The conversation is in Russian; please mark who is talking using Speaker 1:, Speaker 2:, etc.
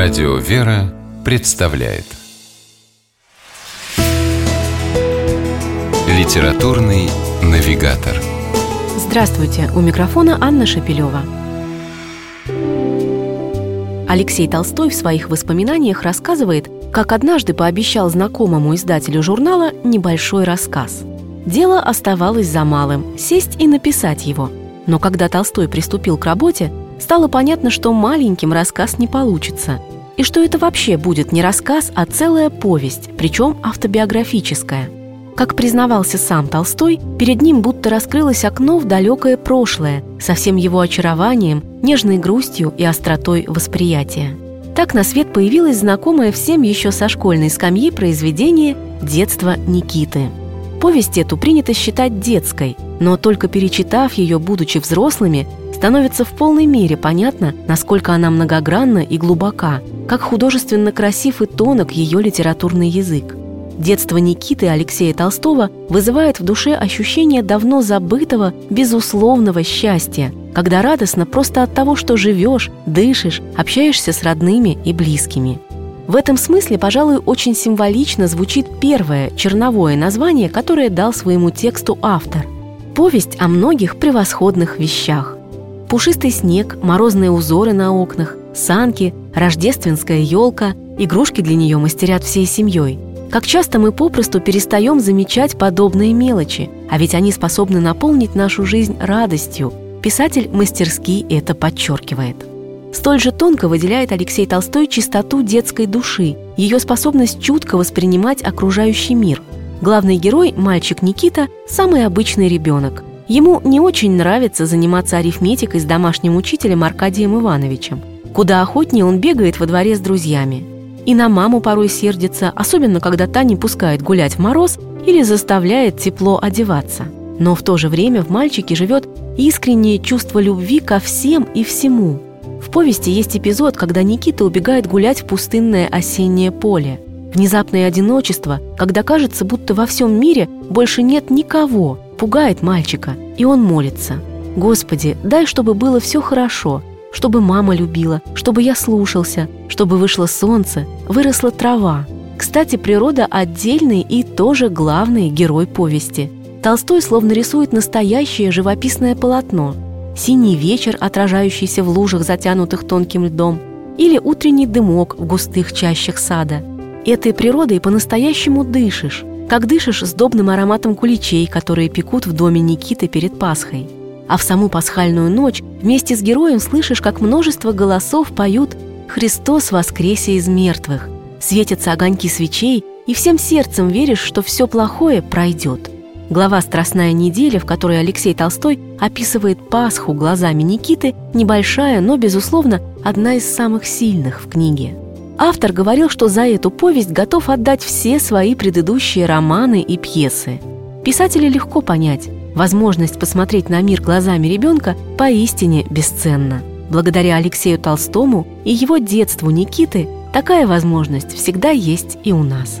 Speaker 1: Радио «Вера» представляет Литературный навигатор
Speaker 2: Здравствуйте! У микрофона Анна Шапилева. Алексей Толстой в своих воспоминаниях рассказывает, как однажды пообещал знакомому издателю журнала небольшой рассказ. Дело оставалось за малым – сесть и написать его. Но когда Толстой приступил к работе, стало понятно, что маленьким рассказ не получится, и что это вообще будет не рассказ, а целая повесть, причем автобиографическая. Как признавался сам Толстой, перед ним будто раскрылось окно в далекое прошлое со всем его очарованием, нежной грустью и остротой восприятия. Так на свет появилось знакомое всем еще со школьной скамьи произведение «Детство Никиты». Повесть эту принято считать детской, но только перечитав ее, будучи взрослыми, становится в полной мере понятно, насколько она многогранна и глубока, как художественно красив и тонок ее литературный язык. Детство Никиты Алексея Толстого вызывает в душе ощущение давно забытого, безусловного счастья, когда радостно просто от того, что живешь, дышишь, общаешься с родными и близкими. В этом смысле, пожалуй, очень символично звучит первое черновое название, которое дал своему тексту автор. Повесть о многих превосходных вещах. Пушистый снег, морозные узоры на окнах, санки, рождественская елка, игрушки для нее мастерят всей семьей. Как часто мы попросту перестаем замечать подобные мелочи, а ведь они способны наполнить нашу жизнь радостью. Писатель мастерски это подчеркивает. Столь же тонко выделяет Алексей Толстой чистоту детской души, ее способность чутко воспринимать окружающий мир. Главный герой, мальчик Никита, самый обычный ребенок. Ему не очень нравится заниматься арифметикой с домашним учителем Аркадием Ивановичем. Куда охотнее он бегает во дворе с друзьями. И на маму порой сердится, особенно когда та не пускает гулять в мороз или заставляет тепло одеваться. Но в то же время в мальчике живет искреннее чувство любви ко всем и всему. В повести есть эпизод, когда Никита убегает гулять в пустынное осеннее поле. Внезапное одиночество, когда кажется, будто во всем мире больше нет никого – пугает мальчика, и он молится. «Господи, дай, чтобы было все хорошо, чтобы мама любила, чтобы я слушался, чтобы вышло солнце, выросла трава». Кстати, природа отдельный и тоже главный герой повести. Толстой словно рисует настоящее живописное полотно. Синий вечер, отражающийся в лужах, затянутых тонким льдом, или утренний дымок в густых чащах сада. Этой природой по-настоящему дышишь, как дышишь сдобным ароматом куличей, которые пекут в доме Никиты перед Пасхой. А в саму пасхальную ночь вместе с героем слышишь, как множество голосов поют «Христос воскресе из мертвых», светятся огоньки свечей, и всем сердцем веришь, что все плохое пройдет. Глава «Страстная неделя», в которой Алексей Толстой описывает Пасху глазами Никиты, небольшая, но, безусловно, одна из самых сильных в книге. Автор говорил, что за эту повесть готов отдать все свои предыдущие романы и пьесы. Писателя легко понять. Возможность посмотреть на мир глазами ребенка поистине бесценна. Благодаря Алексею Толстому и его детству Никиты такая возможность всегда есть и у нас.